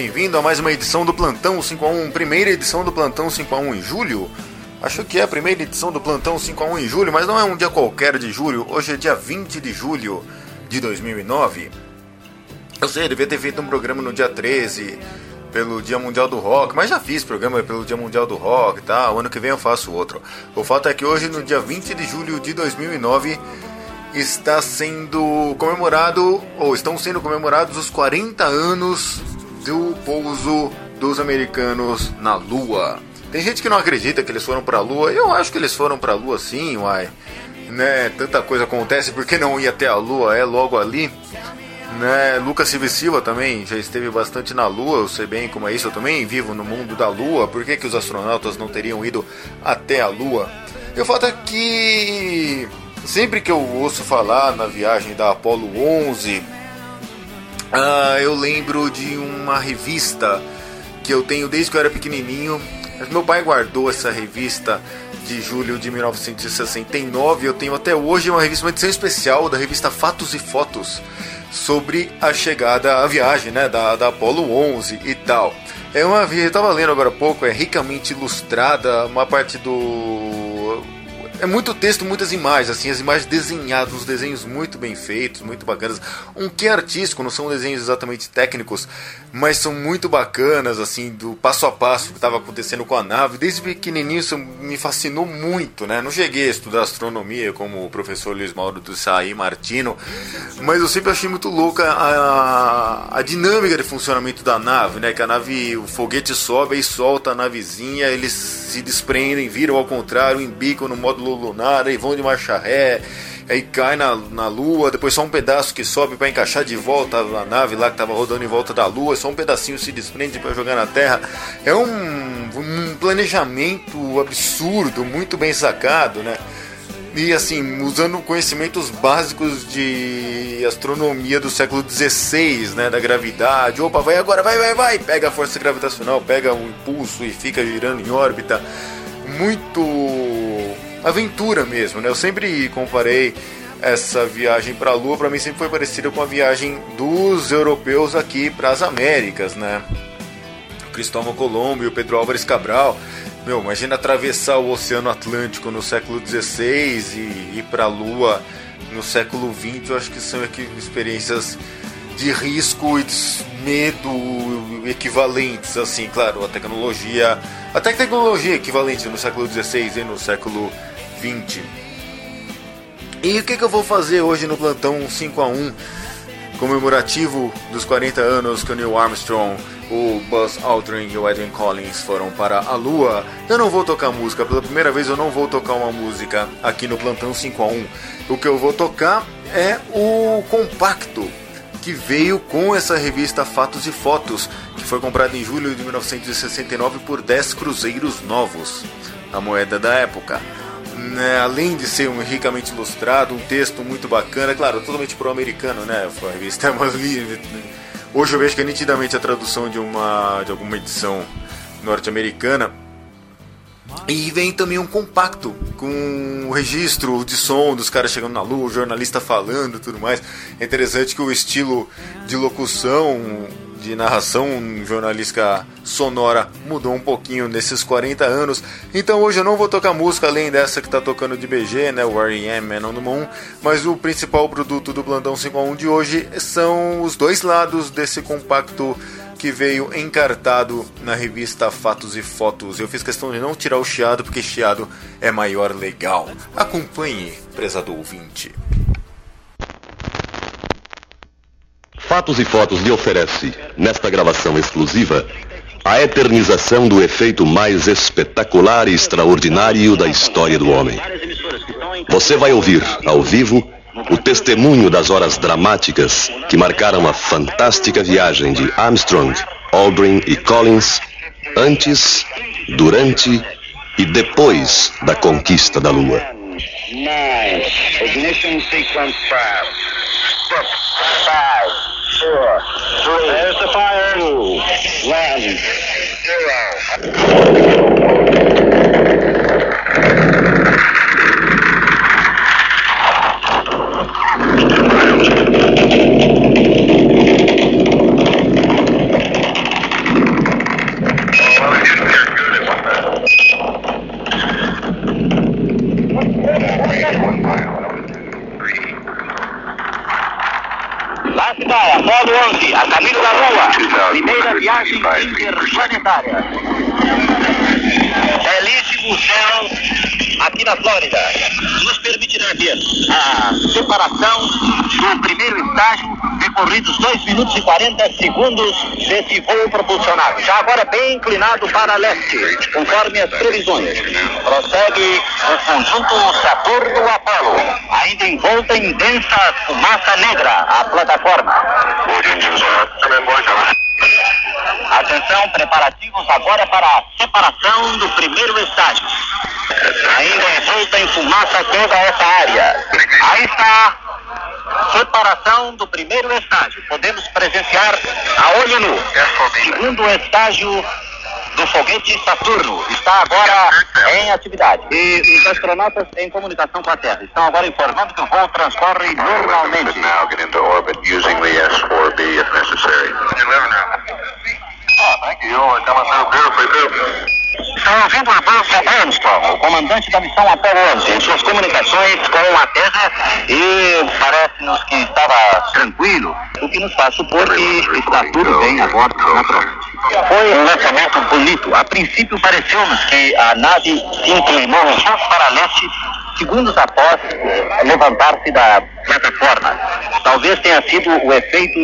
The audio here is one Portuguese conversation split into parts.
Bem-vindo a mais uma edição do Plantão 5 a 1, primeira edição do Plantão 5 a 1 em julho. Acho que é a primeira edição do Plantão 5 a 1 em julho, mas não é um dia qualquer de julho, hoje é dia 20 de julho de 2009. Eu sei, devia ter feito um programa no dia 13, pelo Dia Mundial do Rock, mas já fiz programa pelo Dia Mundial do Rock e tal, ano que vem eu faço outro. O fato é que hoje, no dia 20 de julho de 2009, está sendo comemorado, ou estão sendo comemorados os 40 anos do pouso dos americanos na Lua. Tem gente que não acredita que eles foram para a Lua, eu acho que eles foram para a Lua sim, uai. Né, tanta coisa acontece, porque não ia até a Lua, é logo ali. Né, Lucas Silva Silva também já esteve bastante na Lua, eu sei bem como é isso, eu também vivo no mundo da Lua, por que, que os astronautas não teriam ido até a Lua? E o fato é que Sempre que eu ouço falar na viagem da Apollo 11, ah, eu lembro de uma revista que eu tenho desde que eu era pequenininho. Meu pai guardou essa revista de julho de 1969. Eu tenho até hoje uma revista, uma edição especial da revista Fatos e Fotos sobre a chegada, a viagem né, da, da Apollo 11 e tal. É uma, eu estava lendo agora há pouco, é ricamente ilustrada, uma parte do é muito texto, muitas imagens, assim, as imagens desenhadas, os desenhos muito bem feitos, muito bacanas. Um que artístico, não são desenhos exatamente técnicos, mas são muito bacanas, assim, do passo a passo que estava acontecendo com a nave. Desde pequenininho isso me fascinou muito, né? Não cheguei a estudar astronomia como o professor Luiz Mauro do Saí Martino, mas eu sempre achei muito louca a, a dinâmica de funcionamento da nave, né? Que a nave, o foguete sobe e solta a navezinha, eles se desprendem, viram ao contrário, embicam no módulo lunar, aí vão de marcha ré, aí cai na, na lua, depois só um pedaço que sobe para encaixar de volta na nave lá que estava rodando em volta da lua, só um pedacinho se desprende para jogar na terra. É um, um planejamento absurdo, muito bem sacado, né? E assim, usando conhecimentos básicos de astronomia do século XVI, né? Da gravidade. Opa, vai agora, vai, vai, vai! Pega a força gravitacional, pega o impulso e fica girando em órbita. Muito aventura mesmo, né? Eu sempre comparei essa viagem para a Lua, para mim sempre foi parecida com a viagem dos europeus aqui para as Américas, né? O Cristóvão Colombo e o Pedro Álvares Cabral. Meu, imagina atravessar o Oceano Atlântico no século XVI e ir para a Lua no século XX. Eu acho que são experiências de risco e de medo equivalentes, assim, claro, a tecnologia, até tecnologia equivalente no século XVI e no século 20. E o que, que eu vou fazer hoje no plantão 5 a 1 comemorativo dos 40 anos que o Neil Armstrong, o Buzz Aldrin e o Edwin Collins foram para a Lua? Eu não vou tocar música, pela primeira vez eu não vou tocar uma música aqui no plantão 5 a 1. O que eu vou tocar é o compacto que veio com essa revista Fatos e Fotos, que foi comprado em julho de 1969 por 10 cruzeiros novos, a moeda da época né, além de ser um ricamente ilustrado, um texto muito bacana, claro, totalmente pro-americano, né? A revista é livre. Hoje eu vejo que é nitidamente a tradução de uma de alguma edição norte-americana. E vem também um compacto com o registro de som dos caras chegando na lua, o jornalista falando tudo mais. É interessante que o estilo de locução de narração jornalística sonora mudou um pouquinho nesses 40 anos. Então hoje eu não vou tocar música além dessa que está tocando de BG, né, o R.E.M. Man on the Moon, mas o principal produto do Blandão 5 a 1 de hoje são os dois lados desse compacto que veio encartado na revista Fatos e Fotos. Eu fiz questão de não tirar o chiado porque chiado é maior legal. Acompanhe, prezado ouvinte. Fatos e Fotos lhe oferece, nesta gravação exclusiva, a eternização do efeito mais espetacular e extraordinário da história do homem. Você vai ouvir, ao vivo, o testemunho das horas dramáticas que marcaram a fantástica viagem de Armstrong, Aldrin e Collins antes, durante e depois da conquista da Lua. Nine. Ignition sequence five. Six, five four, three. There's the fire. Two, one, zero. Apolo 11, a caminho da Lua. Primeira viagem interplanetária. Belíssimo céu aqui na Flórida. Nos permitirá ver a separação do primeiro estágio, decorridos 2 minutos e 40 segundos desse voo propulsionado. Já agora bem inclinado para leste, conforme as previsões. Prossegue o conjunto Saturno-Apolo, ainda envolta em densa fumaça negra, a plataforma. Atenção, preparativos agora para a separação do primeiro estágio. Ainda envolta em fumaça toda essa área. Aí está separação do primeiro estágio. Podemos presenciar a olho nu. Segundo estágio do foguete Saturno está agora em atividade. E os astronautas em comunicação com a Terra estão agora informando que o voo transcorre normalmente. now get into orbit using the S-4B if necessary. Thank you. You're coming through beautifully, too. Estão ouvindo Adolfo Armstrong, o comandante da missão Apollo 11, em suas comunicações com a Terra e parece-nos que estava tranquilo, o que nos faz supor que está tudo bem agora naturalmente. Foi um lançamento bonito. A princípio pareceu-nos que a nave se inclinou um pouco para leste segundos após levantar-se da plataforma. Talvez tenha sido o efeito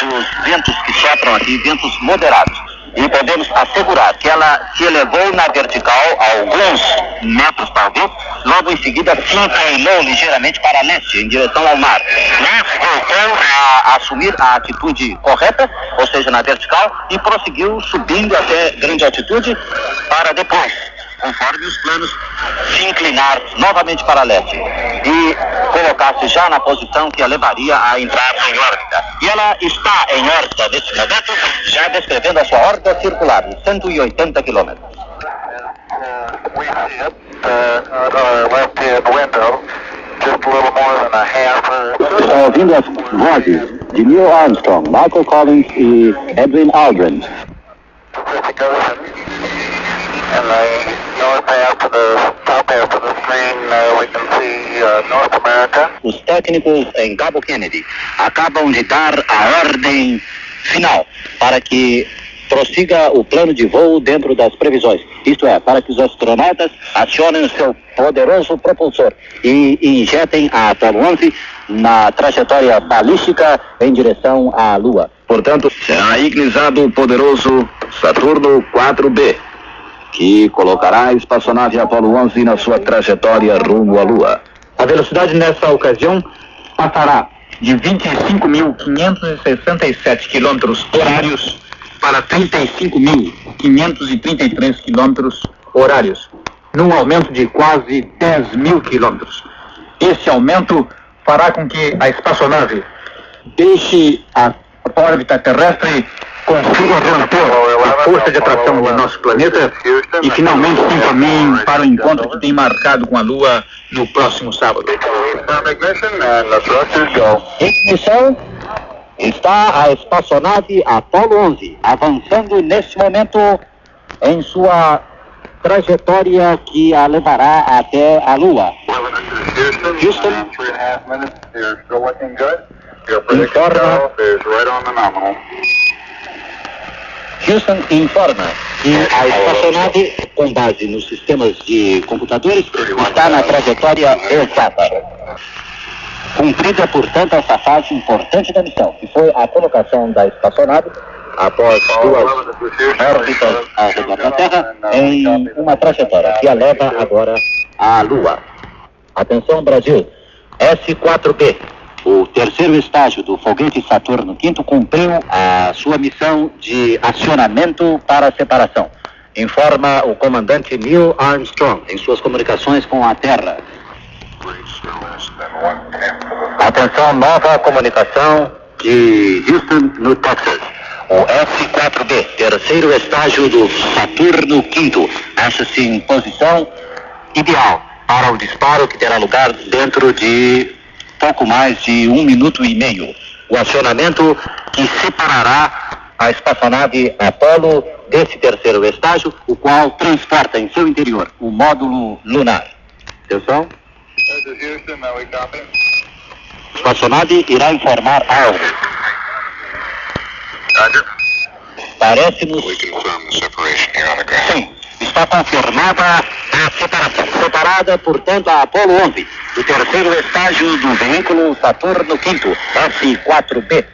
dos ventos que sopram aqui, ventos moderados. E podemos assegurar que ela se elevou na vertical alguns metros, talvez, logo em seguida se inclinou ligeiramente para leste, em direção ao mar. Mas voltou a assumir a atitude correta, ou seja, na vertical, e prosseguiu subindo até grande altitude para depois conforme os planos, se inclinar novamente para leste e colocar-se já na posição que a levaria a entrar em órbita. E ela está em órbita nesse momento, já descrevendo a sua órbita circular, de 180 quilômetros. Estão ouvindo as vozes de Neil Armstrong, Michael Collins e Edwin Aldrin. And the north half of the top half of the screen, uh, we can see uh, North America. Os técnicos em Cabo Kennedy acabam de dar a ordem final para que prossiga o plano de voo dentro das previsões. Isto é, para que os astronautas acionem o seu poderoso propulsor e injetem a 11 na trajetória balística em direção à Lua. Portanto, será ignisado o poderoso Saturno 4B, que colocará a espaçonave Apollo 11 na sua trajetória rumo à Lua. A velocidade nessa ocasião passará de 25.567 quilômetros horários para 35.533 quilômetros horários, num aumento de quase 10 mil quilômetros. Esse aumento fará com que a espaçonave deixe a órbita terrestre, consiga romper a força de atração do nosso planeta e finalmente se encaminhe para o encontro que tem marcado com a Lua no próximo sábado. The thrusters go. Ignição está a espaçonave Apollo 11, avançando neste momento em sua trajetória que a levará até a Lua. Houston, Houston. three and a half minutes. You're still looking good. Your prediction Informa. Houston informa que a espaçonave, com base nos sistemas de computadores, está na trajetória exata. Cumprida, portanto, essa fase importante da missão, que foi a colocação da espaçonave após duas órbitas ao redor da Terra em uma trajetória que a leva agora à Lua. Atenção, Brasil. S4B, o terceiro estágio do foguete Saturno V, cumpriu a sua missão de acionamento para separação. Informa o comandante Neil Armstrong em suas comunicações com a Terra. Atenção, nova comunicação de Houston, no Texas. O S-4B, terceiro estágio do Saturno V, acha-se em posição ideal para o disparo que terá lugar dentro de pouco mais de um minuto e meio. O acionamento que separará a espaçonave Apollo desse terceiro estágio, o qual transporta em seu interior o módulo lunar. Atenção. Espaçonave irá informar algo. Parece-nos. Sim, está confirmada a separação. Separada, portanto, a Apolo 11, do terceiro estágio do veículo Saturno V, S4B.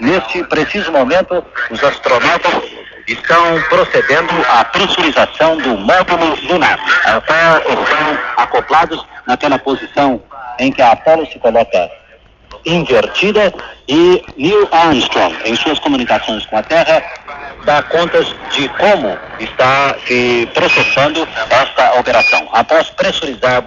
Neste preciso momento, os astronautas estão procedendo à pressurização do módulo lunar. Até estão acoplados naquela posição em que a Apolo se coloca invertida e Neil Armstrong, em suas comunicações com a Terra, dá contas de como está se processando esta operação. Após pressurizar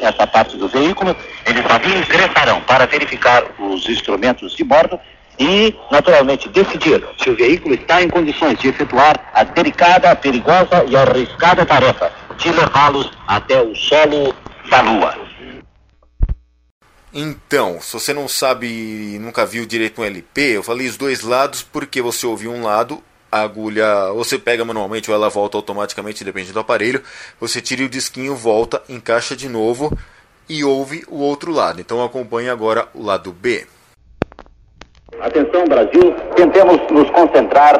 essa parte do veículo, eles ingressarão para verificar os instrumentos de bordo e, naturalmente, decidir se o veículo está em condições de efetuar a delicada, perigosa e arriscada tarefa de levá-los até o solo da Lua. Então, se você não sabe, nunca viu direito um LP, eu falei os dois lados porque você ouviu um lado, a agulha você pega manualmente ou ela volta automaticamente, depende do aparelho. Você tira o disquinho, volta, encaixa de novo e ouve o outro lado. Então acompanhe agora o lado B. Atenção, Brasil, tentemos nos concentrar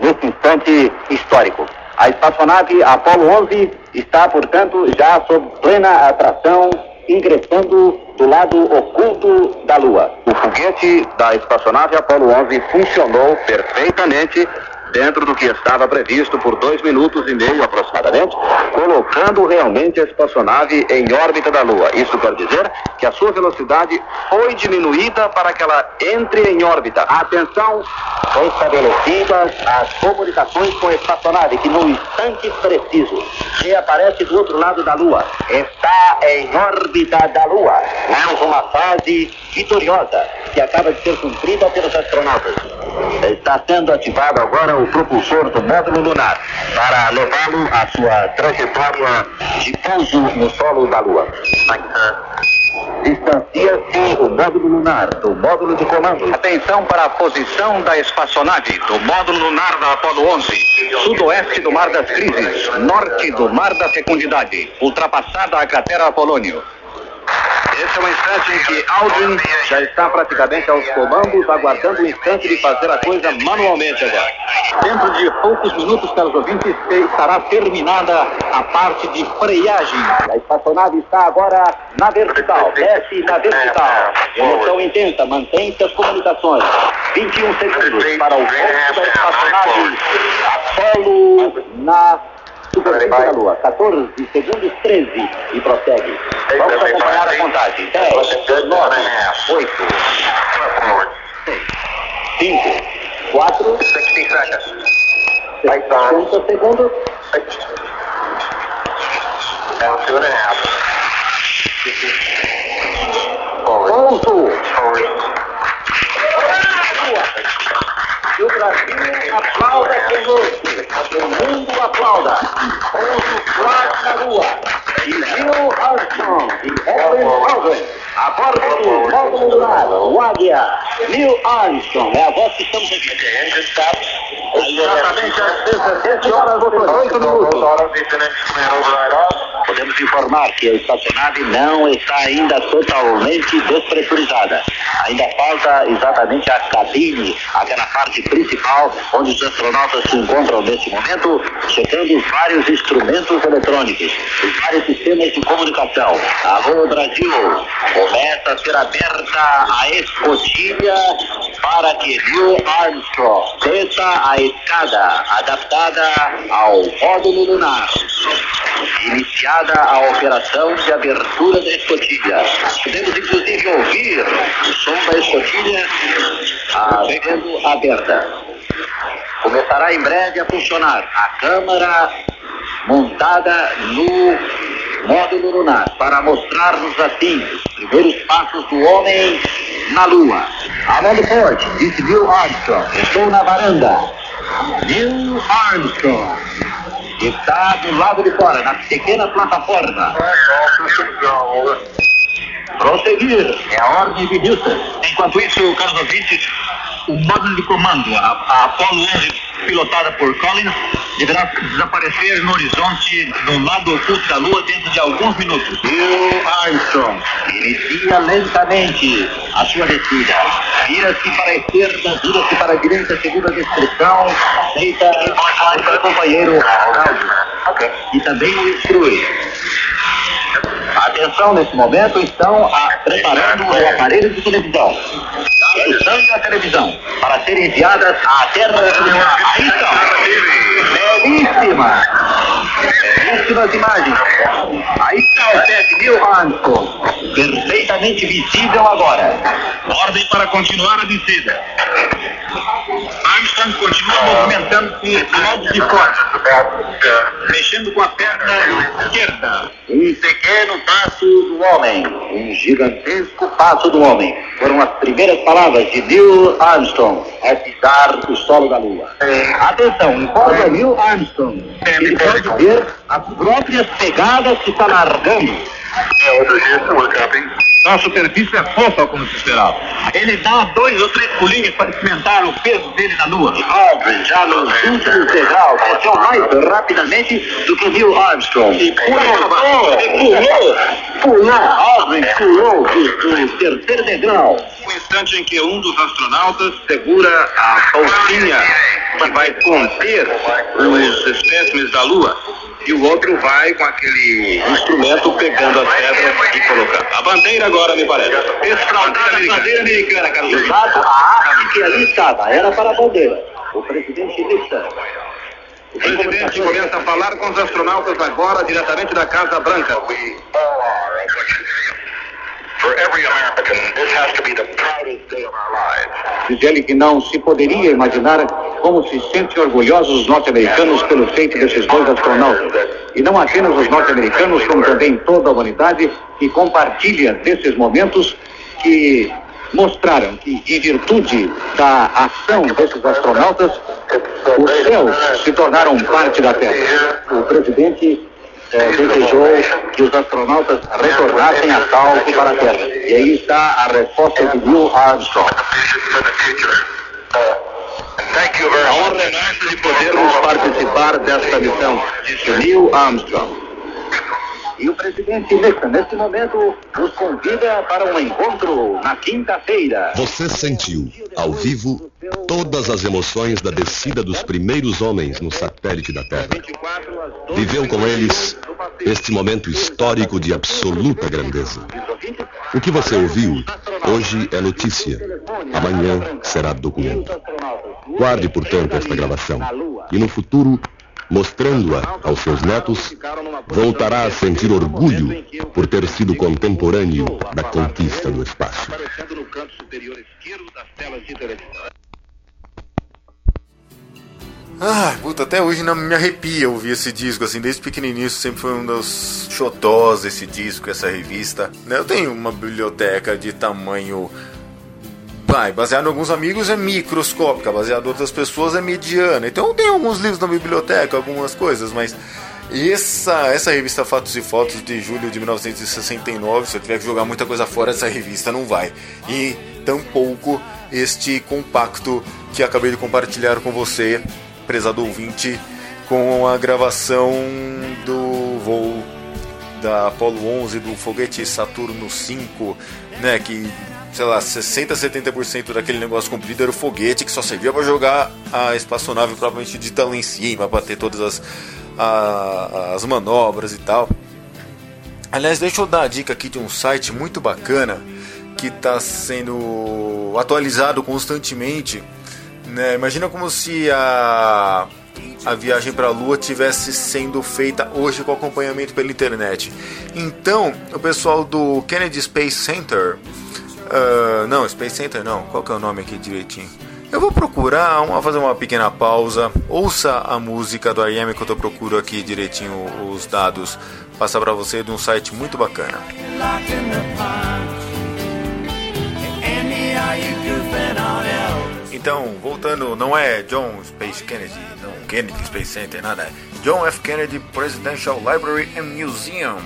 nesse instante histórico. A espaçonave Apollo 11 está, portanto, já sob plena atração ingressando do lado oculto da Lua. O foguete da espaçonave Apollo 11 funcionou perfeitamente dentro do que estava previsto por dois minutos e meio aproximadamente, colocando realmente a espaçonave em órbita da Lua. Isso quer dizer que a sua velocidade foi diminuída para que ela entre em órbita. Atenção, estabelecidas as comunicações com a espaçonave, que no instante preciso que aparece do outro lado da Lua, está em órbita da Lua. É uma fase vitoriosa que acaba de ser cumprida pelos astronautas. Está sendo ativado agora o propulsor do módulo lunar para levá-lo à sua trajetória de pouso no solo da Lua. Distancia-se o módulo lunar do módulo de comando. Atenção para a posição da espaçonave do módulo lunar da Apollo 11. Sudoeste do Mar das Crises, norte do Mar da Fecundidade, ultrapassada a cratera Apolônio. Esse é o instante em que Aldrin já está praticamente aos comandos, aguardando o instante de fazer a coisa manualmente agora. Dentro de poucos minutos, caros ouvintes, estará terminada a parte de freagem. A espaçonave está agora na vertical, desce na vertical. Emoção intensa, mantém-se as comunicações. 21 segundos para o ponto da espaçonave Apolo na superfície da Lua. 14 segundos 13 e prossegue. Vamos acompanhar a contagem. 10, 9, 8, 6, 5, 4, 60 segundos. Pouso. E o Brasil aplauda conosco. O mundo aplauda. Pouso flat na Lua. E Neil Armstrong e Edwin Aldrin. A bordo do módulo lunar, o Águia. Neil Armstrong. É a voz que estamos ouvindo. Exatamente às 17 horas e 8 minutos. Podemos informar que a espaçonave não está ainda totalmente despressurizada. Ainda falta exatamente a cabine, aquela parte principal onde os astronautas se encontram neste momento, checando os vários instrumentos eletrônicos, os vários sistemas de comunicação. Alô Brasil, começa a ser aberta a escotilha para que Neil Armstrong desça a escada adaptada ao módulo lunar. Iniciada a operação de abertura da escotilha. Podemos inclusive ouvir o som da escotilha ah, sendo aberta. Começará em breve a funcionar a câmara montada no módulo lunar para mostrar-nos assim os primeiros passos do homem na Lua. Amanda Ford, disse Neil Armstrong, estou na varanda. Neil Armstrong está do lado de fora, na pequena plataforma. Prosseguir é a ordem de Houston. Enquanto isso, caros ouvintes, o módulo de comando, a, a Apollo 11, pilotada por Collins, deverá desaparecer no horizonte no lado oculto da Lua dentro de alguns minutos. Neil Armstrong inicia lentamente a sua descida. Vira-se para a esquerda, vira-se para a direita, segunda destruição, feita por seu companheiro Cláudio. E também o instrui. Atenção, nesse momento estão a, preparando o aparelho de televisão. Usando a televisão para serem enviadas à terra. Aí estão. Belíssima. Belíssimas imagens. Aí está o Ted Neil Armstrong. Perfeitamente visível agora. Ordem para continuar a descida. Armstrong continua movimentando-se a modo de forte, mexendo com a perna esquerda. Um pequeno passo do homem, um gigantesco passo do homem. Foram as primeiras palavras de Neil Armstrong a pisar o solo da Lua. Atenção, informa Neil Armstrong. Ele pode ver as próprias pegadas que está largando. Então a superfície é fofa, como se esperava. Ele dá dois ou três pulinhos para experimentar o peso dele na Lua. Aldrin, já nos últimos degraus, desceu mais rapidamente do que Neil Armstrong. E pulou, pulou, pulou, Aldrin pulou do, terceiro degrau. O instante em que um dos astronautas segura a bolsinha que vai conter os espécimes da Lua e o outro vai com aquele instrumento pegando as pedras e colocando. A bandeira agora, me parece. Escraldada a bandeira americana, Carlos. Exato, a haste que ali estava, era para a bandeira. O presidente Nixon. O presidente começa a falar com os astronautas agora, diretamente da Casa Branca. Diz ele que não se poderia imaginar como se sentem orgulhosos os norte-americanos pelo feito desses dois astronautas. E não apenas os norte-americanos, como também toda a humanidade que compartilha desses momentos que mostraram que, em virtude da ação desses astronautas, os céus se tornaram parte da Terra. O presidente eh, desejou que os astronautas retornassem a salvo para a Terra. E aí está a resposta de Neil Armstrong. A honra é nossa de podermos participar desta missão, Neil Armstrong. E o presidente Nixon, neste momento, nos convida para um encontro na quinta-feira. Você sentiu, ao vivo, todas as emoções da descida dos primeiros homens no satélite da Terra. Viveu com eles este momento histórico de absoluta grandeza. O que você ouviu hoje é notícia, amanhã será documento. Guarde, portanto, esta gravação e no futuro, mostrando-a aos seus netos, voltará a sentir orgulho por ter sido contemporâneo da conquista do espaço. Ah, puta, até hoje não me arrepia ouvir esse disco, assim, desde pequenininho sempre foi um dos xodós esse disco, essa revista. né? Eu tenho uma biblioteca de tamanho, vai, baseado em alguns amigos é microscópica, baseado em outras pessoas é mediana. Então tenho alguns livros na biblioteca, algumas coisas, mas essa, essa revista Fatos e Fotos de julho de 1969, se eu tiver que jogar muita coisa fora dessa revista, não vai. E tampouco este compacto que acabei de compartilhar com você, prezado ouvinte, com a gravação do voo da Apollo 11 do foguete Saturno 5, né, que sei lá, 60, 70% daquele negócio comprido era o foguete que só servia para jogar a espaçonave provavelmente dita lá em cima, para ter todas as, a- as manobras e tal. Aliás, deixa eu dar a dica aqui de um site muito bacana que está sendo atualizado constantemente. Né? Imagina como se a, a viagem para a Lua tivesse sendo feita hoje com acompanhamento pela internet. Então, o pessoal do Kennedy Space Center, ah, não, Space Center não, qual que é o nome aqui direitinho? Eu vou procurar, vamos fazer uma pequena pausa. Ouça a música do R.E.M. que eu procuro aqui direitinho os dados. Passar para você de um site muito bacana. Então, voltando, não é John Space Kennedy, não Kennedy Space Center, nada. É John F. Kennedy Presidential Library and Museum,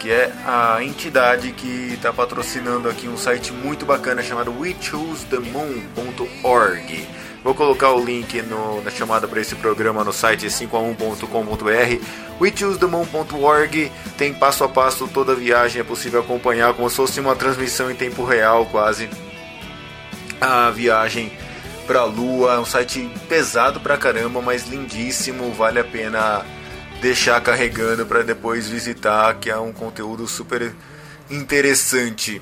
que é a entidade que está patrocinando aqui um site muito bacana chamado WeChooseTheMoon.org. Vou colocar o link no- na chamada para esse programa no site 5a1.com.br. WeChooseTheMoon.org tem passo a passo toda a viagem, é possível acompanhar como se fosse uma transmissão em tempo real quase a viagem para a Lua. É um site pesado pra caramba, mas lindíssimo, vale a pena deixar carregando para depois visitar, que é um conteúdo super interessante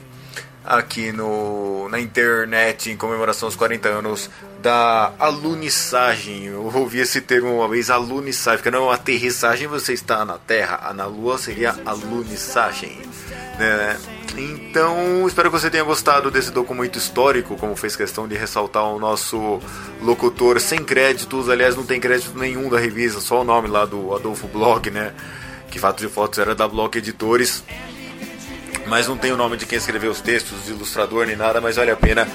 aqui no, na internet em comemoração aos 40 anos da alunissagem. Eu ouvi esse termo uma vez, alunissagem, porque não aterrissagem você está na Terra, na Lua seria alunissagem, né? Então, espero que você tenha gostado desse documento histórico, como fez questão de ressaltar o nosso locutor sem créditos, aliás, não tem crédito nenhum da revista, só o nome lá do Adolfo Blog, né? Que Fatos e Fotos era da Block Editores mas não tem o nome de quem escreveu os textos, de ilustrador nem nada, mas vale a pena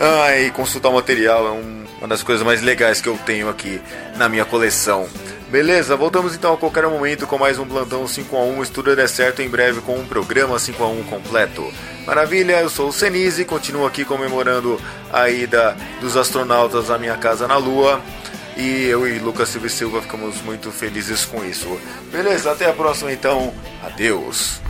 ah, consultar o material, é um, uma das coisas mais legais que eu tenho aqui na minha coleção. Beleza, voltamos então a qualquer momento com mais um plantão 5 a 1 Estudo der certo em breve com um programa 5 a 1 completo. Maravilha, eu sou o Senise, continuo aqui comemorando a ida dos astronautas à minha casa na Lua. E eu e Lucas Silva Silva ficamos muito felizes com isso. Beleza, até a próxima então. Adeus.